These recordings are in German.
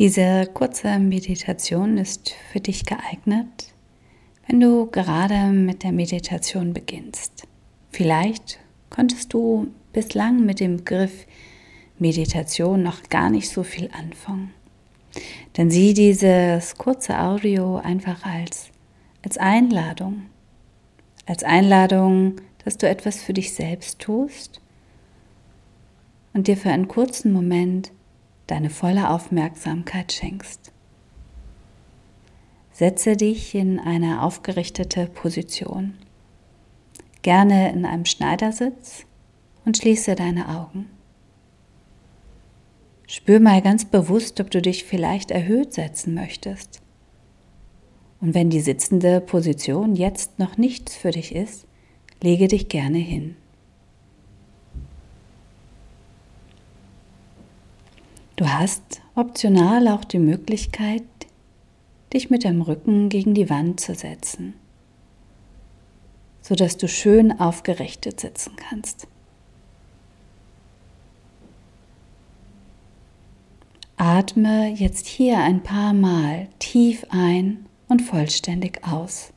Diese kurze Meditation ist für dich geeignet, wenn du gerade mit der Meditation beginnst. Vielleicht konntest du bislang mit dem Begriff Meditation noch gar nicht so viel anfangen. Dann sieh dieses kurze Audio einfach als, als Einladung. Als Einladung, dass du etwas für dich selbst tust und dir für einen kurzen Moment deine volle Aufmerksamkeit schenkst. Setze dich in eine aufgerichtete Position, gerne in einem Schneidersitz und schließe deine Augen. Spür mal ganz bewusst, ob du dich vielleicht erhöht setzen möchtest. Und wenn die sitzende Position jetzt noch nichts für dich ist, lege dich gerne hin. Du hast optional auch die Möglichkeit, dich mit dem Rücken gegen die Wand zu setzen, sodass du schön aufgerichtet sitzen kannst. Atme jetzt hier ein paar Mal tief ein und vollständig aus.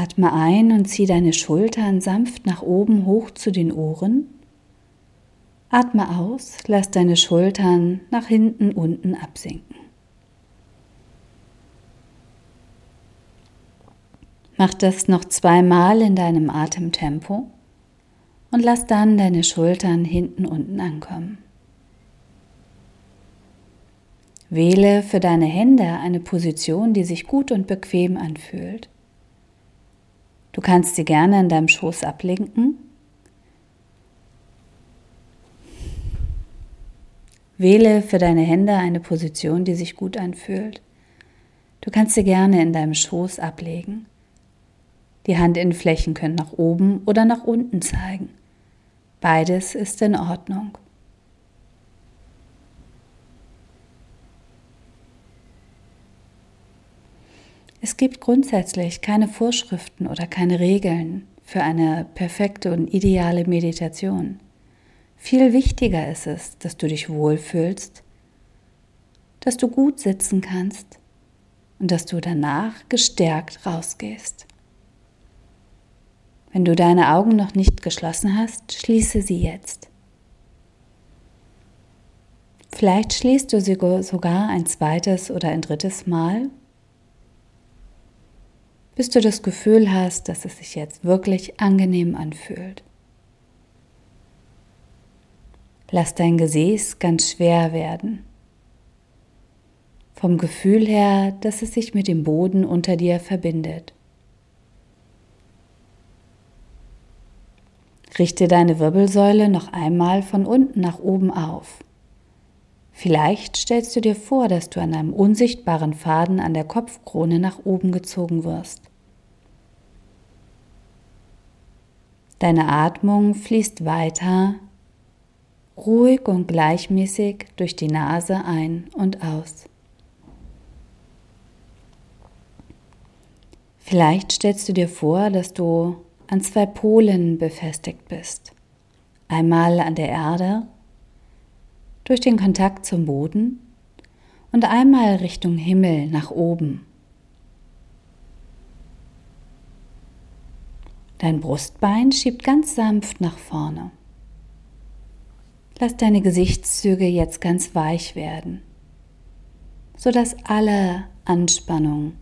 Atme ein und zieh deine Schultern sanft nach oben hoch zu den Ohren. Atme aus, lass deine Schultern nach hinten unten absinken. Mach das noch zweimal in deinem Atemtempo und lass dann deine Schultern hinten unten ankommen. Wähle für deine Hände eine Position, die sich gut und bequem anfühlt. Du kannst sie gerne in deinem Schoß ablenken. Wähle für deine Hände eine Position, die sich gut anfühlt. Du kannst sie gerne in deinem Schoß ablegen. Die Handinnenflächen können nach oben oder nach unten zeigen. Beides ist in Ordnung. Es gibt grundsätzlich keine Vorschriften oder keine Regeln für eine perfekte und ideale Meditation. Viel wichtiger ist es, dass du dich wohlfühlst, dass du gut sitzen kannst und dass du danach gestärkt rausgehst. Wenn du deine Augen noch nicht geschlossen hast, schließe sie jetzt. Vielleicht schließt du sie sogar ein zweites oder ein drittes Mal bis du das Gefühl hast, dass es sich jetzt wirklich angenehm anfühlt. Lass dein Gesäß ganz schwer werden. Vom Gefühl her, dass es sich mit dem Boden unter dir verbindet. Richte deine Wirbelsäule noch einmal von unten nach oben auf. Vielleicht stellst du dir vor, dass du an einem unsichtbaren Faden an der Kopfkrone nach oben gezogen wirst. Deine Atmung fließt weiter, ruhig und gleichmäßig durch die Nase ein und aus. Vielleicht stellst du dir vor, dass du an zwei Polen befestigt bist. Einmal an der Erde, durch den Kontakt zum Boden und einmal Richtung Himmel nach oben. Dein Brustbein schiebt ganz sanft nach vorne. Lass deine Gesichtszüge jetzt ganz weich werden, sodass alle Anspannung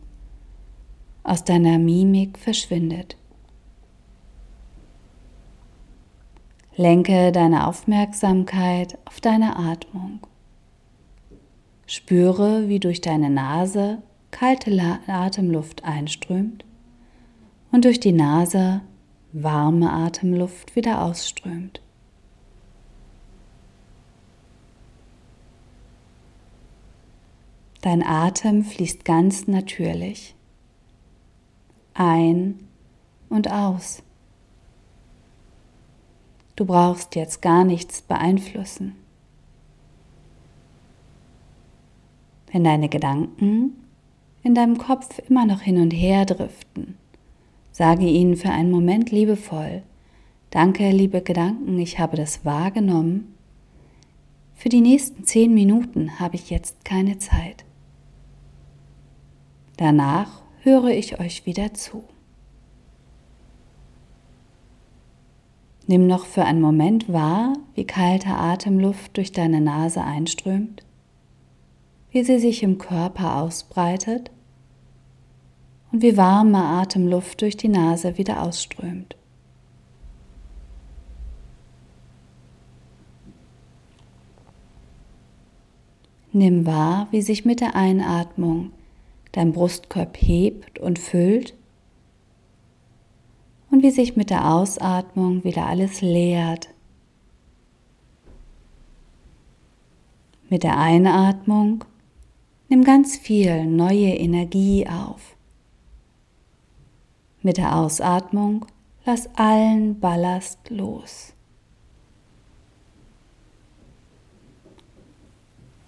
aus deiner Mimik verschwindet. Lenke deine Aufmerksamkeit auf deine Atmung. Spüre, wie durch deine Nase kalte Atemluft einströmt und durch die Nase warme Atemluft wieder ausströmt. Dein Atem fließt ganz natürlich ein und aus. Du brauchst jetzt gar nichts beeinflussen. Wenn deine Gedanken in deinem Kopf immer noch hin und her driften, Sage ihnen für einen Moment liebevoll, Danke, liebe Gedanken, ich habe das wahrgenommen. Für die nächsten zehn Minuten habe ich jetzt keine Zeit. Danach höre ich euch wieder zu. Nimm noch für einen Moment wahr, wie kalte Atemluft durch deine Nase einströmt, wie sie sich im Körper ausbreitet und wie warme Atemluft durch die Nase wieder ausströmt. Nimm wahr, wie sich mit der Einatmung dein Brustkorb hebt und füllt und wie sich mit der Ausatmung wieder alles leert. Mit der Einatmung nimm ganz viel neue Energie auf. Mit der Ausatmung lass allen Ballast los.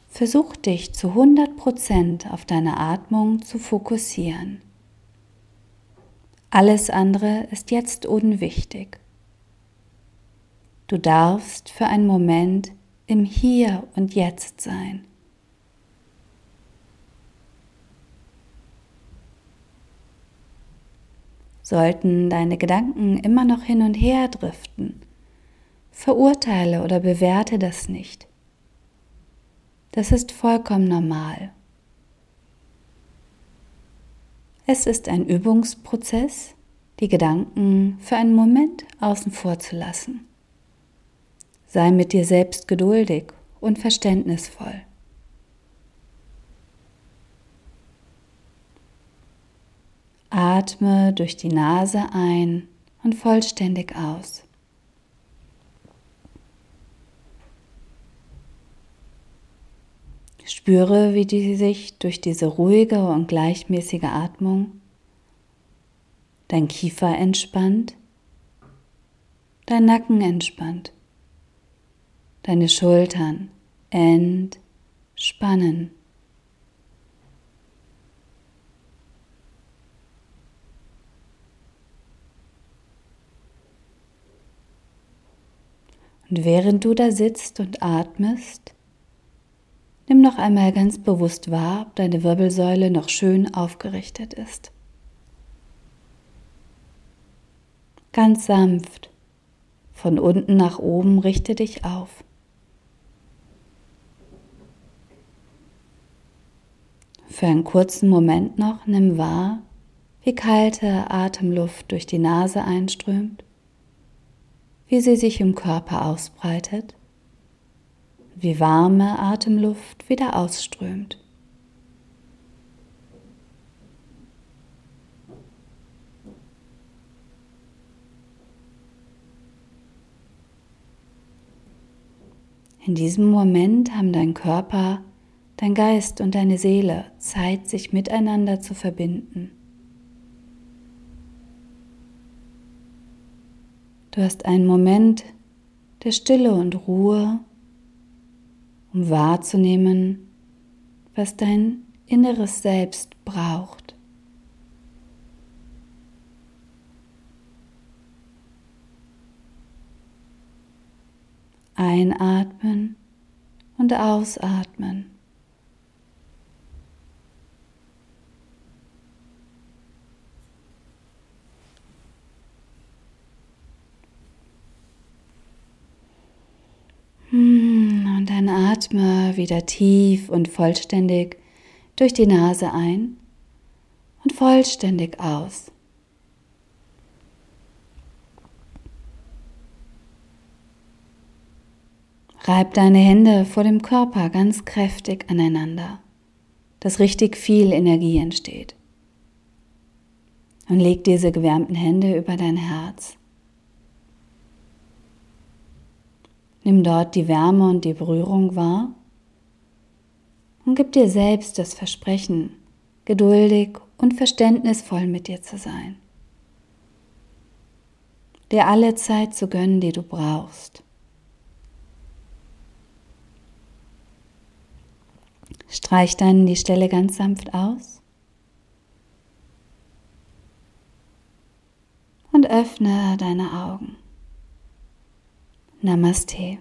Versuch dich zu 100% auf deine Atmung zu fokussieren. Alles andere ist jetzt unwichtig. Du darfst für einen Moment im Hier und Jetzt sein. Sollten deine Gedanken immer noch hin und her driften, verurteile oder bewerte das nicht. Das ist vollkommen normal. Es ist ein Übungsprozess, die Gedanken für einen Moment außen vor zu lassen. Sei mit dir selbst geduldig und verständnisvoll. Atme durch die Nase ein und vollständig aus. Spüre, wie die sich durch diese ruhige und gleichmäßige Atmung dein Kiefer entspannt, dein Nacken entspannt, deine Schultern entspannen. Und während du da sitzt und atmest, Nimm noch einmal ganz bewusst wahr, ob deine Wirbelsäule noch schön aufgerichtet ist. Ganz sanft, von unten nach oben richte dich auf. Für einen kurzen Moment noch nimm wahr, wie kalte Atemluft durch die Nase einströmt, wie sie sich im Körper ausbreitet wie warme Atemluft wieder ausströmt. In diesem Moment haben dein Körper, dein Geist und deine Seele Zeit, sich miteinander zu verbinden. Du hast einen Moment der Stille und Ruhe um wahrzunehmen, was dein inneres Selbst braucht. Einatmen und ausatmen. Und dann atme wieder tief und vollständig durch die Nase ein und vollständig aus. Reib deine Hände vor dem Körper ganz kräftig aneinander, dass richtig viel Energie entsteht. Und leg diese gewärmten Hände über dein Herz. Nimm dort die Wärme und die Berührung wahr und gib dir selbst das Versprechen, geduldig und verständnisvoll mit dir zu sein. Dir alle Zeit zu gönnen, die du brauchst. Streich dann die Stelle ganz sanft aus und öffne deine Augen. Namaste.